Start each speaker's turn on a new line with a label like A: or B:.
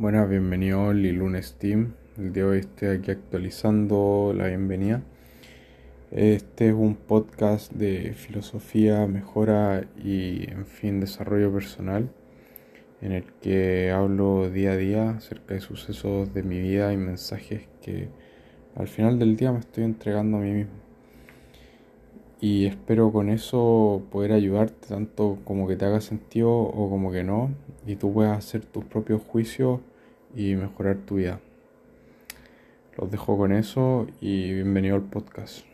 A: Buenas, bienvenido Lunes Team. El día de hoy estoy aquí actualizando la bienvenida. Este es un podcast de filosofía, mejora y, en fin, desarrollo personal, en el que hablo día a día acerca de sucesos de mi vida y mensajes que al final del día me estoy entregando a mí mismo. Y espero con eso poder ayudarte tanto como que te haga sentido o como que no, y tú puedas hacer tus propios juicios y mejorar tu vida. Los dejo con eso y bienvenido al podcast.